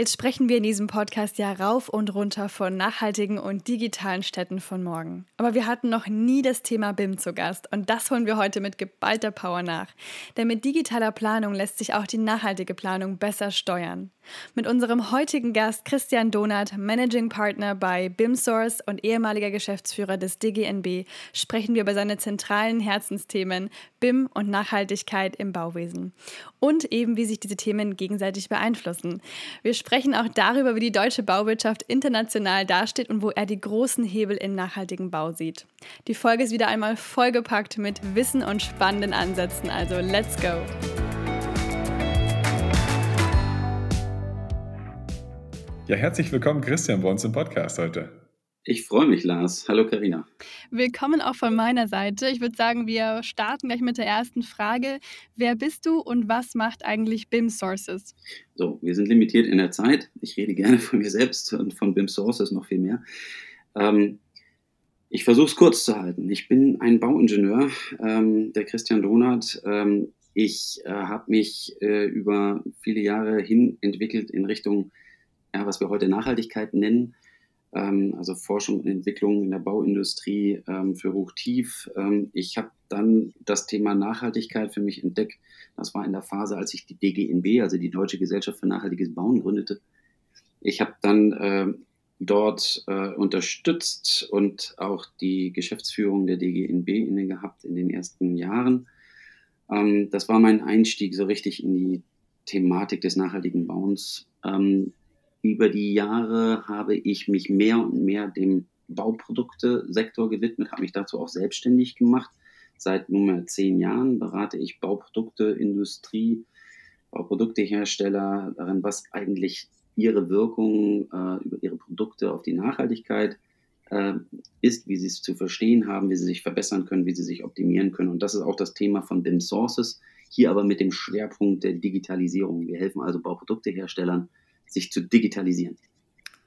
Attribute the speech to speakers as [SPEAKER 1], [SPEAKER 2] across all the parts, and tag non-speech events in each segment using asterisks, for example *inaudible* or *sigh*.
[SPEAKER 1] Jetzt sprechen wir in diesem Podcast ja rauf und runter von nachhaltigen und digitalen Städten von morgen. Aber wir hatten noch nie das Thema BIM zu Gast und das holen wir heute mit geballter Power nach. Denn mit digitaler Planung lässt sich auch die nachhaltige Planung besser steuern. Mit unserem heutigen Gast Christian Donath, Managing Partner bei BIMSource und ehemaliger Geschäftsführer des DGNB, sprechen wir über seine zentralen Herzensthemen BIM und Nachhaltigkeit im Bauwesen und eben wie sich diese Themen gegenseitig beeinflussen. Wir sprechen auch darüber, wie die deutsche Bauwirtschaft international dasteht und wo er die großen Hebel in nachhaltigem Bau sieht. Die Folge ist wieder einmal vollgepackt mit Wissen und spannenden Ansätzen, also let's go!
[SPEAKER 2] Ja, herzlich willkommen, Christian, bei uns im Podcast heute.
[SPEAKER 3] Ich freue mich, Lars. Hallo, Karina.
[SPEAKER 1] Willkommen auch von meiner Seite. Ich würde sagen, wir starten gleich mit der ersten Frage. Wer bist du und was macht eigentlich BIM Sources?
[SPEAKER 3] So, wir sind limitiert in der Zeit. Ich rede gerne von mir selbst und von BIM Sources noch viel mehr. Ähm, ich versuche es kurz zu halten. Ich bin ein Bauingenieur, ähm, der Christian Donath. Ähm, ich äh, habe mich äh, über viele Jahre hin entwickelt in Richtung ja, was wir heute Nachhaltigkeit nennen, also Forschung und Entwicklung in der Bauindustrie ähm, für Hochtief. Ähm, ich habe dann das Thema Nachhaltigkeit für mich entdeckt. Das war in der Phase, als ich die DGNB, also die Deutsche Gesellschaft für nachhaltiges Bauen, gründete. Ich habe dann dort äh, unterstützt und auch die Geschäftsführung der DGNB inne gehabt in den ersten Jahren. Ähm, das war mein Einstieg so richtig in die Thematik des nachhaltigen Bauens. Ähm, über die Jahre habe ich mich mehr und mehr dem Bauprodukte-Sektor gewidmet, habe mich dazu auch selbstständig gemacht. Seit nunmehr zehn Jahren berate ich Bauprodukte, Industrie, Bauproduktehersteller darin, was eigentlich ihre Wirkung äh, über ihre Produkte auf die Nachhaltigkeit äh, ist, wie sie es zu verstehen haben, wie sie sich verbessern können, wie sie sich optimieren können. Und das ist auch das Thema von BIM Sources, hier aber mit dem Schwerpunkt der Digitalisierung. Wir helfen also Bauprodukteherstellern, sich zu digitalisieren.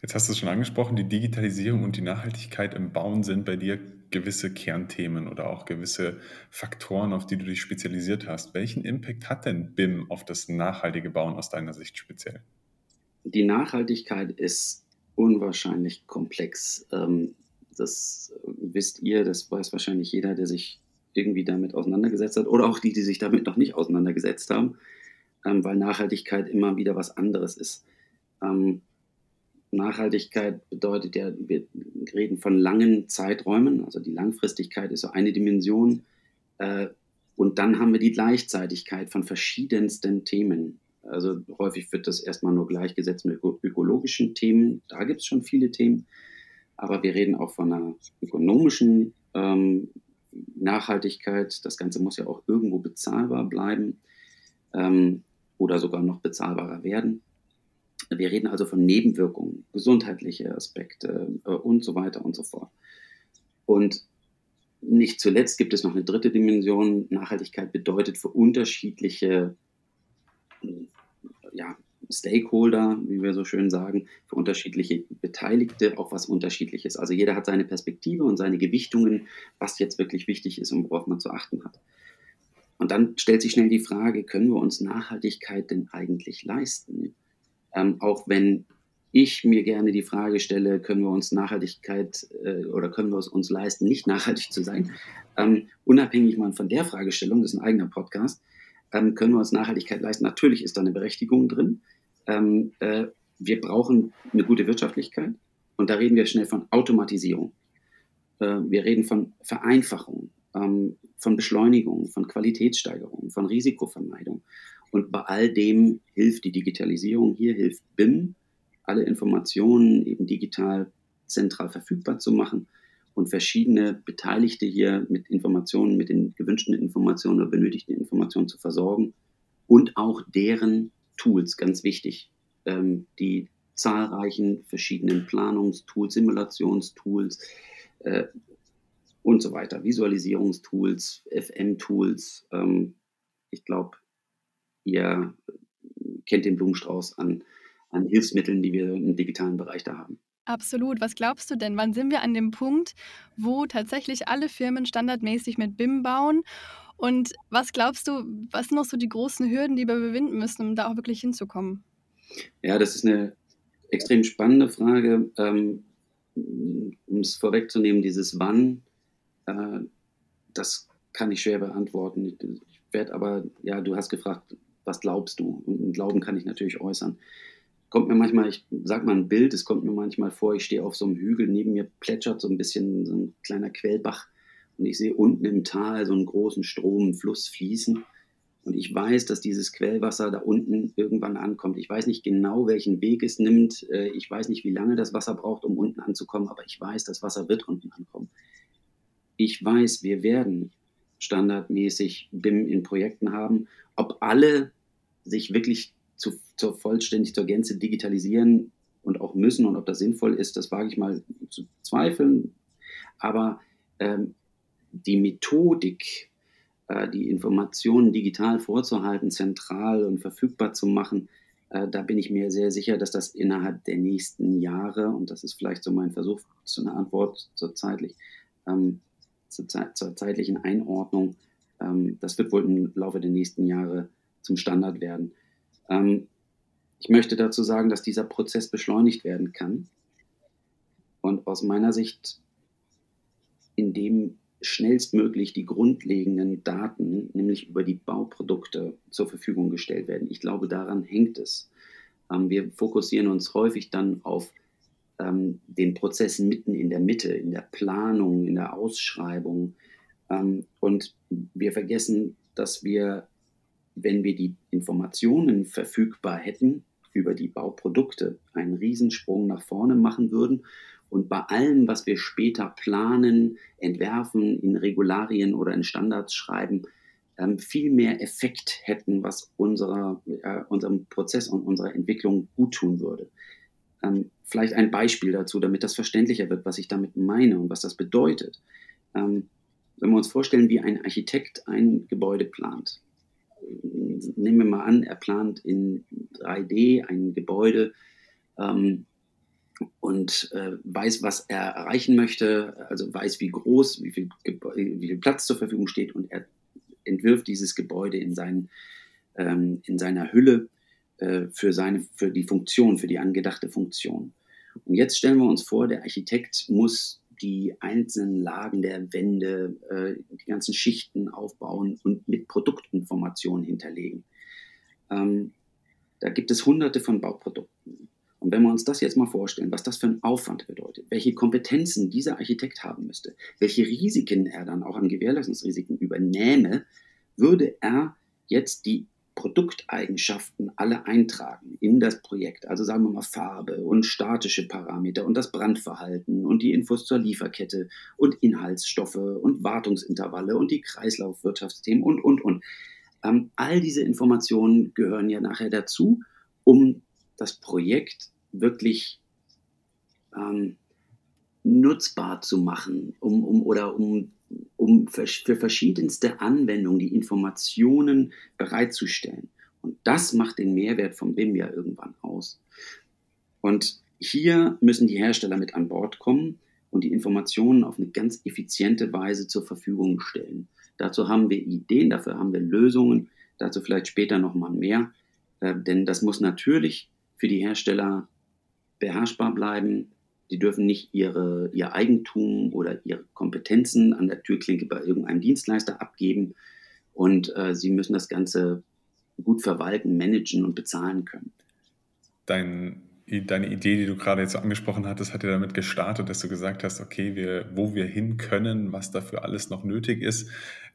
[SPEAKER 2] Jetzt hast du es schon angesprochen, die Digitalisierung und die Nachhaltigkeit im Bauen sind bei dir gewisse Kernthemen oder auch gewisse Faktoren, auf die du dich spezialisiert hast. Welchen Impact hat denn BIM auf das nachhaltige Bauen aus deiner Sicht speziell?
[SPEAKER 3] Die Nachhaltigkeit ist unwahrscheinlich komplex. Ähm, das wisst ihr, das weiß wahrscheinlich jeder, der sich irgendwie damit auseinandergesetzt hat oder auch die, die sich damit noch nicht auseinandergesetzt haben, ähm, weil Nachhaltigkeit immer wieder was anderes ist. Ähm, Nachhaltigkeit bedeutet ja, wir reden von langen Zeiträumen, also die Langfristigkeit ist so eine Dimension. Äh, und dann haben wir die Gleichzeitigkeit von verschiedensten Themen. Also häufig wird das erstmal nur gleichgesetzt mit ökologischen Themen. Da gibt es schon viele Themen. Aber wir reden auch von einer ökonomischen ähm, Nachhaltigkeit. Das Ganze muss ja auch irgendwo bezahlbar bleiben ähm, oder sogar noch bezahlbarer werden. Wir reden also von Nebenwirkungen, gesundheitliche Aspekte äh, und so weiter und so fort. Und nicht zuletzt gibt es noch eine dritte Dimension. Nachhaltigkeit bedeutet für unterschiedliche ja, Stakeholder, wie wir so schön sagen, für unterschiedliche Beteiligte auch was Unterschiedliches. Also jeder hat seine Perspektive und seine Gewichtungen, was jetzt wirklich wichtig ist und worauf man zu achten hat. Und dann stellt sich schnell die Frage, können wir uns Nachhaltigkeit denn eigentlich leisten? Ähm, auch wenn ich mir gerne die Frage stelle, können wir uns Nachhaltigkeit äh, oder können wir es uns leisten, nicht nachhaltig zu sein, ähm, unabhängig mal von der Fragestellung, das ist ein eigener Podcast, ähm, können wir uns Nachhaltigkeit leisten? Natürlich ist da eine Berechtigung drin. Ähm, äh, wir brauchen eine gute Wirtschaftlichkeit und da reden wir schnell von Automatisierung. Äh, wir reden von Vereinfachung, ähm, von Beschleunigung, von Qualitätssteigerung, von Risikovermeidung. Und bei all dem hilft die Digitalisierung. Hier hilft BIM, alle Informationen eben digital zentral verfügbar zu machen und verschiedene Beteiligte hier mit Informationen, mit den gewünschten Informationen oder benötigten Informationen zu versorgen und auch deren Tools, ganz wichtig, ähm, die zahlreichen verschiedenen Planungstools, Simulationstools, äh, und so weiter. Visualisierungstools, FM-Tools. Ähm, ich glaube, ihr kennt den Blumenstrauß an, an Hilfsmitteln, die wir im digitalen Bereich da haben.
[SPEAKER 1] Absolut. Was glaubst du denn? Wann sind wir an dem Punkt, wo tatsächlich alle Firmen standardmäßig mit BIM bauen? Und was glaubst du, was sind noch so die großen Hürden, die wir überwinden müssen, um da auch wirklich hinzukommen?
[SPEAKER 3] Ja, das ist eine extrem spannende Frage. Ähm, um es vorwegzunehmen, dieses Wann, äh, das kann ich schwer beantworten. Ich, ich werde aber, ja, du hast gefragt, was glaubst du? Und einen Glauben kann ich natürlich äußern. Kommt mir manchmal, ich sag mal ein Bild, es kommt mir manchmal vor, ich stehe auf so einem Hügel, neben mir plätschert so ein bisschen so ein kleiner Quellbach und ich sehe unten im Tal so einen großen Strom, einen Fluss fließen. Und ich weiß, dass dieses Quellwasser da unten irgendwann ankommt. Ich weiß nicht genau, welchen Weg es nimmt. Äh, ich weiß nicht, wie lange das Wasser braucht, um unten anzukommen, aber ich weiß, das Wasser wird unten ankommen. Ich weiß, wir werden standardmäßig BIM in Projekten haben. Ob alle sich wirklich zu, zur vollständig zur Gänze digitalisieren und auch müssen und ob das sinnvoll ist, das wage ich mal zu zweifeln. Aber ähm, die Methodik, äh, die Informationen digital vorzuhalten, zentral und verfügbar zu machen, äh, da bin ich mir sehr sicher, dass das innerhalb der nächsten Jahre, und das ist vielleicht so mein Versuch zu einer Antwort zur, zeitlich, ähm, zur, zur, zeitlichen Einordnung, ähm, das wird wohl im Laufe der nächsten Jahre zum Standard werden. Ähm, ich möchte dazu sagen, dass dieser Prozess beschleunigt werden kann. Und aus meiner Sicht, indem schnellstmöglich die grundlegenden Daten, nämlich über die Bauprodukte, zur Verfügung gestellt werden. Ich glaube, daran hängt es. Ähm, wir fokussieren uns häufig dann auf ähm, den Prozess mitten in der Mitte, in der Planung, in der Ausschreibung. Ähm, und wir vergessen, dass wir, wenn wir die Informationen verfügbar hätten über die Bauprodukte, einen Riesensprung nach vorne machen würden und bei allem, was wir später planen, entwerfen, in Regularien oder in Standards schreiben, ähm, viel mehr Effekt hätten, was unserer, äh, unserem Prozess und unserer Entwicklung gut tun würde. Ähm, vielleicht ein Beispiel dazu, damit das verständlicher wird, was ich damit meine und was das bedeutet. Ähm, wenn wir uns vorstellen, wie ein Architekt ein Gebäude plant. Nehmen wir mal an, er plant in 3D ein Gebäude, ähm, und äh, weiß, was er erreichen möchte, also weiß, wie groß, wie viel, wie viel Platz zur Verfügung steht und er entwirft dieses Gebäude in, seinen, ähm, in seiner Hülle äh, für, seine, für die Funktion, für die angedachte Funktion. Und jetzt stellen wir uns vor, der Architekt muss die einzelnen Lagen der Wände, äh, die ganzen Schichten aufbauen und mit Produktinformationen hinterlegen. Ähm, da gibt es hunderte von Bauprodukten. Und wenn wir uns das jetzt mal vorstellen, was das für ein Aufwand bedeutet, welche Kompetenzen dieser Architekt haben müsste, welche Risiken er dann auch an Gewährleistungsrisiken übernähme, würde er jetzt die Produkteigenschaften alle eintragen in das Projekt. Also sagen wir mal Farbe und statische Parameter und das Brandverhalten und die Infos zur Lieferkette und Inhaltsstoffe und Wartungsintervalle und die Kreislaufwirtschaftsthemen und, und, und. Ähm, all diese Informationen gehören ja nachher dazu, um das Projekt wirklich ähm, nutzbar zu machen, um, um, oder um, um für, verschiedenste Anwendungen die Informationen bereitzustellen. Und das macht den Mehrwert vom BIM ja irgendwann aus. Und hier müssen die Hersteller mit an Bord kommen und die Informationen auf eine ganz effiziente Weise zur Verfügung stellen. Dazu haben wir Ideen, dafür haben wir Lösungen, dazu vielleicht später nochmal mehr. Äh, denn das muss natürlich für die Hersteller beherrschbar bleiben. Die dürfen nicht ihre, ihr Eigentum oder ihre Kompetenzen an der Türklinke bei irgendeinem Dienstleister abgeben. Und äh, sie müssen das Ganze gut verwalten, managen und bezahlen können.
[SPEAKER 2] Dein, deine Idee, die du gerade jetzt angesprochen hattest, hat ja damit gestartet, dass du gesagt hast, okay, wir, wo wir hin können, was dafür alles noch nötig ist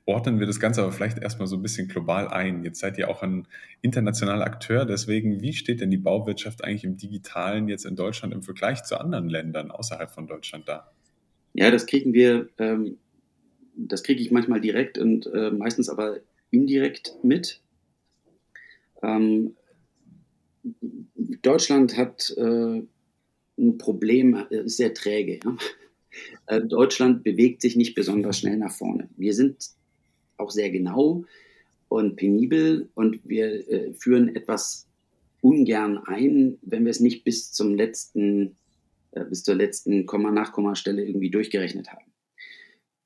[SPEAKER 2] ordnen wir das Ganze aber vielleicht erstmal so ein bisschen global ein. Jetzt seid ihr auch ein internationaler Akteur, deswegen, wie steht denn die Bauwirtschaft eigentlich im Digitalen jetzt in Deutschland im Vergleich zu anderen Ländern außerhalb von Deutschland da?
[SPEAKER 3] Ja, das kriegen wir, ähm, das kriege ich manchmal direkt und äh, meistens aber indirekt mit. Ähm, Deutschland hat äh, ein Problem, ist sehr träge. Ja? Äh, Deutschland bewegt sich nicht besonders schnell nach vorne. Wir sind auch sehr genau und penibel und wir äh, führen etwas ungern ein, wenn wir es nicht bis zum letzten, äh, bis zur letzten Komma-Nachkommastelle irgendwie durchgerechnet haben.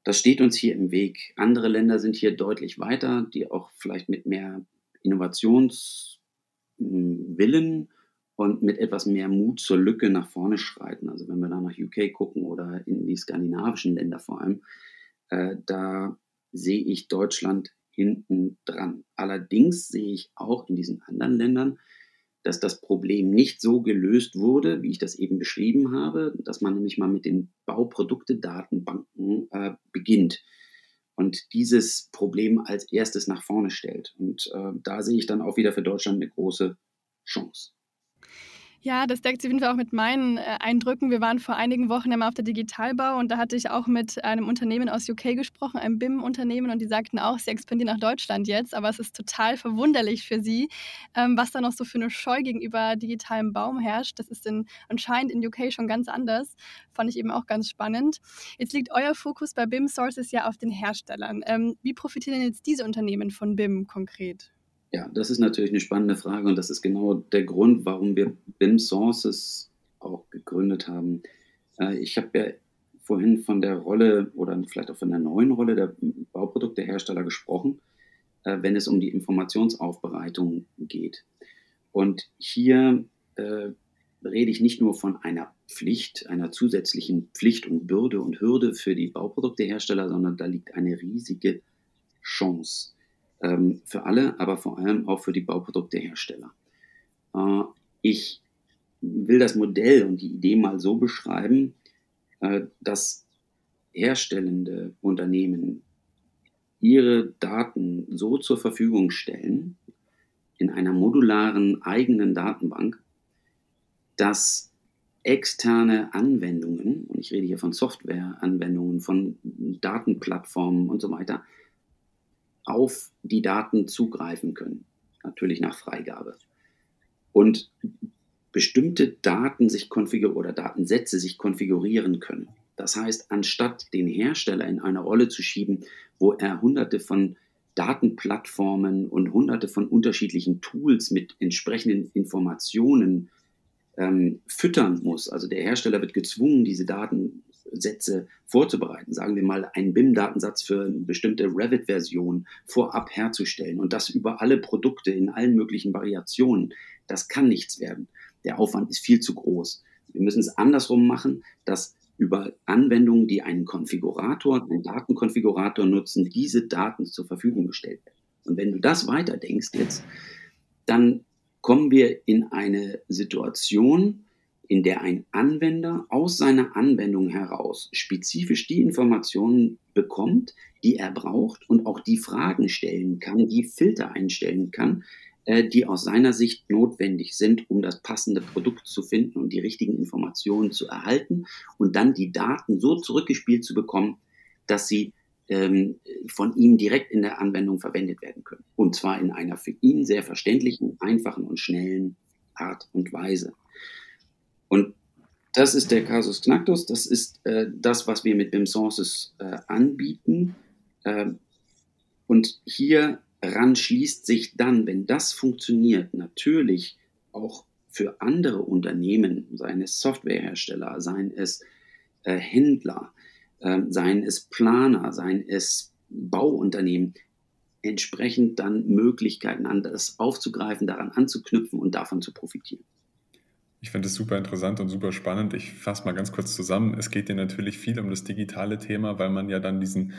[SPEAKER 3] Das steht uns hier im Weg. Andere Länder sind hier deutlich weiter, die auch vielleicht mit mehr Innovationswillen und mit etwas mehr Mut zur Lücke nach vorne schreiten. Also wenn wir da nach UK gucken oder in die skandinavischen Länder vor allem, äh, da sehe ich Deutschland hinten dran. Allerdings sehe ich auch in diesen anderen Ländern, dass das Problem nicht so gelöst wurde, wie ich das eben beschrieben habe, dass man nämlich mal mit den Bauprodukte-Datenbanken äh, beginnt und dieses Problem als erstes nach vorne stellt. Und äh, da sehe ich dann auch wieder für Deutschland eine große Chance.
[SPEAKER 1] Ja, das deckt sich auf jeden Fall auch mit meinen äh, Eindrücken. Wir waren vor einigen Wochen einmal auf der Digitalbau und da hatte ich auch mit einem Unternehmen aus UK gesprochen, einem BIM-Unternehmen, und die sagten auch, sie expandieren nach Deutschland jetzt, aber es ist total verwunderlich für sie, ähm, was da noch so für eine Scheu gegenüber digitalem Baum herrscht. Das ist in, anscheinend in UK schon ganz anders. Fand ich eben auch ganz spannend. Jetzt liegt euer Fokus bei BIM Sources ja auf den Herstellern. Ähm, wie profitieren denn jetzt diese Unternehmen von BIM konkret?
[SPEAKER 3] Ja, das ist natürlich eine spannende Frage und das ist genau der Grund, warum wir BIM Sources auch gegründet haben. Äh, ich habe ja vorhin von der Rolle oder vielleicht auch von der neuen Rolle der Bauproduktehersteller gesprochen, äh, wenn es um die Informationsaufbereitung geht. Und hier äh, rede ich nicht nur von einer Pflicht, einer zusätzlichen Pflicht und Bürde und Hürde für die Bauproduktehersteller, sondern da liegt eine riesige Chance ähm, für alle, aber vor allem auch für die Bauproduktehersteller. Äh, ich will das Modell und die Idee mal so beschreiben, äh, dass herstellende Unternehmen ihre Daten so zur Verfügung stellen, in einer modularen eigenen Datenbank, dass externe Anwendungen, und ich rede hier von Softwareanwendungen, von Datenplattformen und so weiter, auf die Daten zugreifen können. Natürlich nach Freigabe. Und bestimmte Daten sich konfigurieren oder Datensätze sich konfigurieren können. Das heißt, anstatt den Hersteller in eine Rolle zu schieben, wo er hunderte von Datenplattformen und hunderte von unterschiedlichen Tools mit entsprechenden Informationen ähm, füttern muss. Also der Hersteller wird gezwungen, diese Daten Sätze vorzubereiten, sagen wir mal einen BIM-Datensatz für eine bestimmte Revit-Version vorab herzustellen und das über alle Produkte in allen möglichen Variationen, das kann nichts werden. Der Aufwand ist viel zu groß. Wir müssen es andersrum machen, dass über Anwendungen, die einen Konfigurator, einen Datenkonfigurator nutzen, diese Daten zur Verfügung gestellt werden. Und wenn du das weiterdenkst jetzt, dann kommen wir in eine Situation, in der ein Anwender aus seiner Anwendung heraus spezifisch die Informationen bekommt, die er braucht und auch die Fragen stellen kann, die Filter einstellen kann, äh, die aus seiner Sicht notwendig sind, um das passende Produkt zu finden und die richtigen Informationen zu erhalten und dann die Daten so zurückgespielt zu bekommen, dass sie ähm, von ihm direkt in der Anwendung verwendet werden können. Und zwar in einer für ihn sehr verständlichen, einfachen und schnellen Art und Weise. Und das ist der Casus Knacktus, das ist äh, das, was wir mit BIM Sources äh, anbieten. Äh, und hieran schließt sich dann, wenn das funktioniert, natürlich auch für andere Unternehmen, seien es Softwarehersteller, seien es äh, Händler, ähm, seien es Planer, seien es Bauunternehmen, entsprechend dann Möglichkeiten an, das aufzugreifen, daran anzuknüpfen und davon zu profitieren.
[SPEAKER 2] Ich finde es super interessant und super spannend. Ich fasse mal ganz kurz zusammen. Es geht dir natürlich viel um das digitale Thema, weil man ja dann diesen,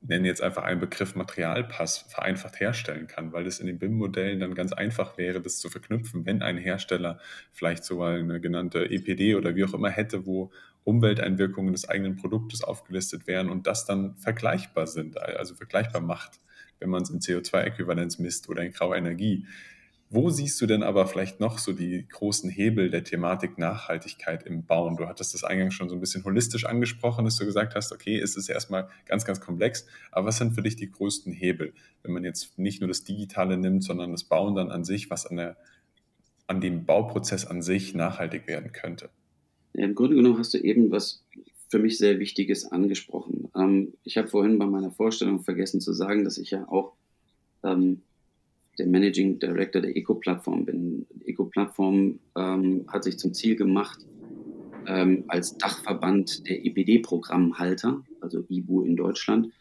[SPEAKER 2] nenne jetzt einfach einen Begriff Materialpass vereinfacht herstellen kann, weil es in den BIM-Modellen dann ganz einfach wäre, das zu verknüpfen, wenn ein Hersteller vielleicht so eine genannte EPD oder wie auch immer hätte, wo Umwelteinwirkungen des eigenen Produktes aufgelistet wären und das dann vergleichbar sind, also vergleichbar macht, wenn man es in CO2-Äquivalenz misst oder in grauer Energie wo siehst du denn aber vielleicht noch so die großen Hebel der Thematik Nachhaltigkeit im Bauen? Du hattest das eingangs schon so ein bisschen holistisch angesprochen, dass du gesagt hast, okay, es ist erstmal ganz, ganz komplex, aber was sind für dich die größten Hebel, wenn man jetzt nicht nur das Digitale nimmt, sondern das Bauen dann an sich, was an, der, an dem Bauprozess an sich nachhaltig werden könnte?
[SPEAKER 3] Ja, Im Grunde genommen hast du eben was für mich sehr Wichtiges angesprochen. Ähm, ich habe vorhin bei meiner Vorstellung vergessen zu sagen, dass ich ja auch ähm, der Managing Director der Eco-Plattform bin. Eco-Plattform ähm, hat sich zum Ziel gemacht, ähm, als Dachverband der EPD-Programmhalter, also IBU in Deutschland,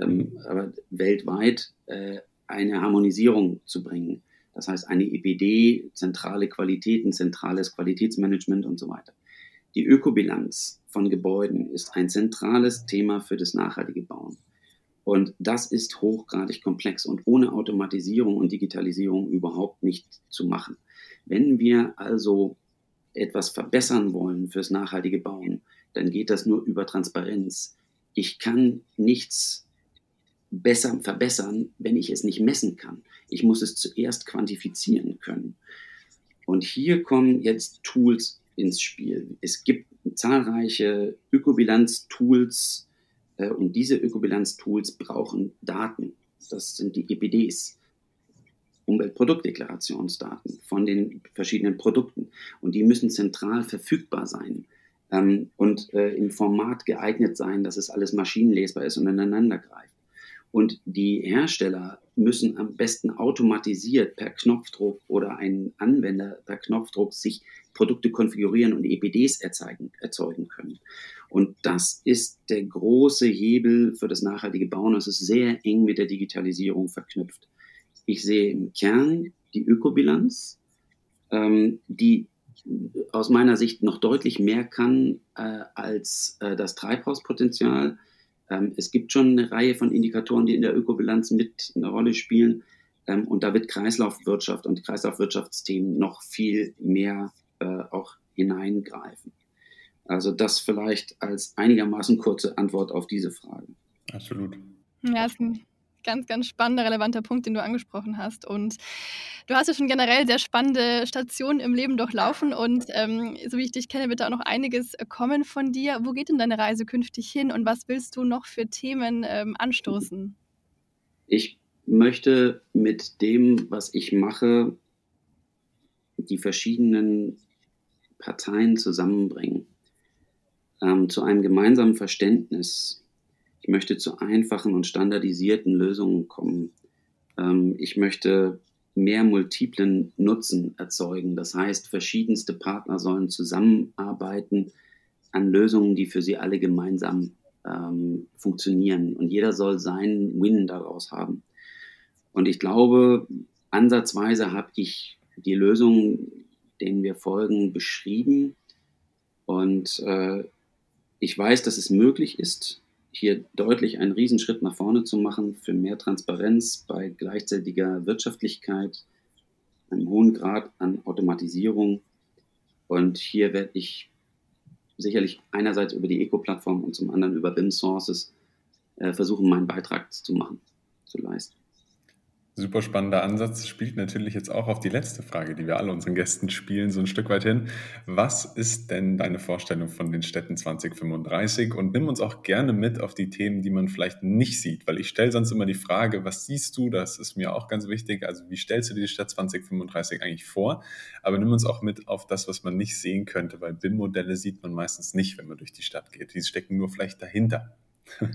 [SPEAKER 3] ähm, aber weltweit äh, eine Harmonisierung zu bringen. Das heißt, eine EPD, zentrale Qualitäten, zentrales Qualitätsmanagement und so weiter. Die Ökobilanz von Gebäuden ist ein zentrales Thema für das nachhaltige Bauen. Und das ist hochgradig komplex und ohne Automatisierung und Digitalisierung überhaupt nicht zu machen. Wenn wir also etwas verbessern wollen fürs nachhaltige Bauen, dann geht das nur über Transparenz. Ich kann nichts besser verbessern, wenn ich es nicht messen kann. Ich muss es zuerst quantifizieren können. Und hier kommen jetzt Tools ins Spiel. Es gibt zahlreiche Ökobilanz-Tools, und diese Ökobilanz-Tools brauchen Daten. Das sind die EPDs, Umweltproduktdeklarationsdaten von den verschiedenen Produkten. Und die müssen zentral verfügbar sein ähm, und äh, im Format geeignet sein, dass es alles maschinenlesbar ist und ineinander greift. Und die Hersteller müssen am besten automatisiert per Knopfdruck oder ein Anwender per Knopfdruck sich Produkte konfigurieren und EPDs erzeugen, erzeugen können. Und das ist der große Hebel für das nachhaltige Bauen. Das ist sehr eng mit der Digitalisierung verknüpft. Ich sehe im Kern die Ökobilanz, ähm, die aus meiner Sicht noch deutlich mehr kann äh, als äh, das Treibhauspotenzial. Ähm, es gibt schon eine Reihe von Indikatoren, die in der Ökobilanz mit eine Rolle spielen. Ähm, und da wird Kreislaufwirtschaft und Kreislaufwirtschaftsthemen noch viel mehr hineingreifen. Also das vielleicht als einigermaßen kurze Antwort auf diese Frage.
[SPEAKER 2] Absolut.
[SPEAKER 1] Ja, das ist ein ganz, ganz spannender, relevanter Punkt, den du angesprochen hast. Und du hast ja schon generell sehr spannende Stationen im Leben durchlaufen und ähm, so wie ich dich kenne, wird da auch noch einiges kommen von dir. Wo geht denn deine Reise künftig hin und was willst du noch für Themen ähm, anstoßen?
[SPEAKER 3] Ich möchte mit dem, was ich mache, die verschiedenen Parteien zusammenbringen ähm, zu einem gemeinsamen Verständnis. Ich möchte zu einfachen und standardisierten Lösungen kommen. Ähm, ich möchte mehr multiplen Nutzen erzeugen. Das heißt, verschiedenste Partner sollen zusammenarbeiten an Lösungen, die für sie alle gemeinsam ähm, funktionieren. Und jeder soll seinen Win daraus haben. Und ich glaube, ansatzweise habe ich die Lösungen, denen wir folgen, beschrieben. Und äh, ich weiß, dass es möglich ist, hier deutlich einen Riesenschritt nach vorne zu machen für mehr Transparenz bei gleichzeitiger Wirtschaftlichkeit, einem hohen Grad an Automatisierung. Und hier werde ich sicherlich einerseits über die Eco-Plattform und zum anderen über BIM Sources äh, versuchen, meinen Beitrag zu machen, zu leisten.
[SPEAKER 2] Super spannender Ansatz, spielt natürlich jetzt auch auf die letzte Frage, die wir alle unseren Gästen spielen, so ein Stück weit hin. Was ist denn deine Vorstellung von den Städten 2035? Und nimm uns auch gerne mit auf die Themen, die man vielleicht nicht sieht, weil ich stelle sonst immer die Frage, was siehst du? Das ist mir auch ganz wichtig. Also wie stellst du dir die Stadt 2035 eigentlich vor? Aber nimm uns auch mit auf das, was man nicht sehen könnte, weil BIM-Modelle sieht man meistens nicht, wenn man durch die Stadt geht. Die stecken nur vielleicht dahinter. *laughs*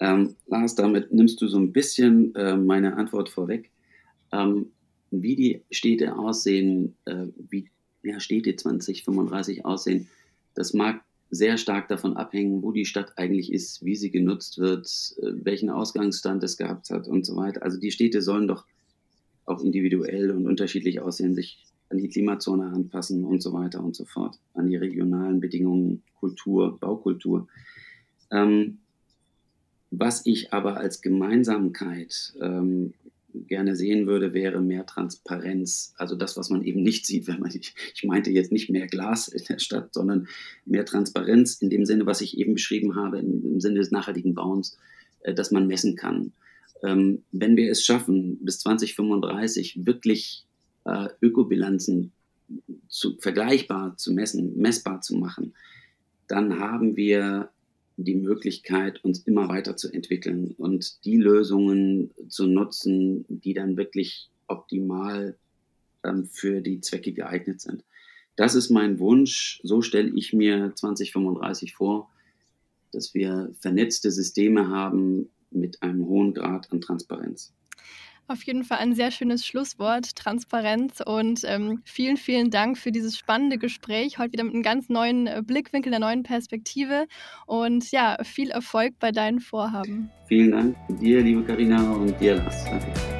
[SPEAKER 3] Ähm, Lars, damit nimmst du so ein bisschen äh, meine Antwort vorweg. Ähm, wie die Städte aussehen, äh, wie ja, Städte 2035 aussehen, das mag sehr stark davon abhängen, wo die Stadt eigentlich ist, wie sie genutzt wird, äh, welchen Ausgangsstand es gehabt hat und so weiter. Also die Städte sollen doch auch individuell und unterschiedlich aussehen, sich an die Klimazone anpassen und so weiter und so fort, an die regionalen Bedingungen, Kultur, Baukultur. Ähm, was ich aber als Gemeinsamkeit ähm, gerne sehen würde, wäre mehr Transparenz. Also das, was man eben nicht sieht, *laughs* wenn man, ich, ich meinte jetzt nicht mehr Glas in der Stadt, sondern mehr Transparenz in dem Sinne, was ich eben beschrieben habe, im, im Sinne des nachhaltigen Bauens, äh, dass man messen kann. Ähm, wenn wir es schaffen, bis 2035 wirklich äh, Ökobilanzen zu, vergleichbar zu messen, messbar zu machen, dann haben wir die Möglichkeit, uns immer weiterzuentwickeln und die Lösungen zu nutzen, die dann wirklich optimal ähm, für die Zwecke geeignet sind. Das ist mein Wunsch. So stelle ich mir 2035 vor. dass wir vernetzte Systeme haben mit einem hohen Grad an Transparenz.
[SPEAKER 1] Auf jeden Fall ein sehr schönes Schlusswort, Transparenz. Und ähm, vielen, vielen Dank für dieses spannende Gespräch. Heute wieder mit einem ganz neuen äh, Blickwinkel, einer neuen Perspektive. Und ja, viel Erfolg bei deinen Vorhaben.
[SPEAKER 3] Vielen Dank dir, liebe Karina, und dir, Lars. Danke.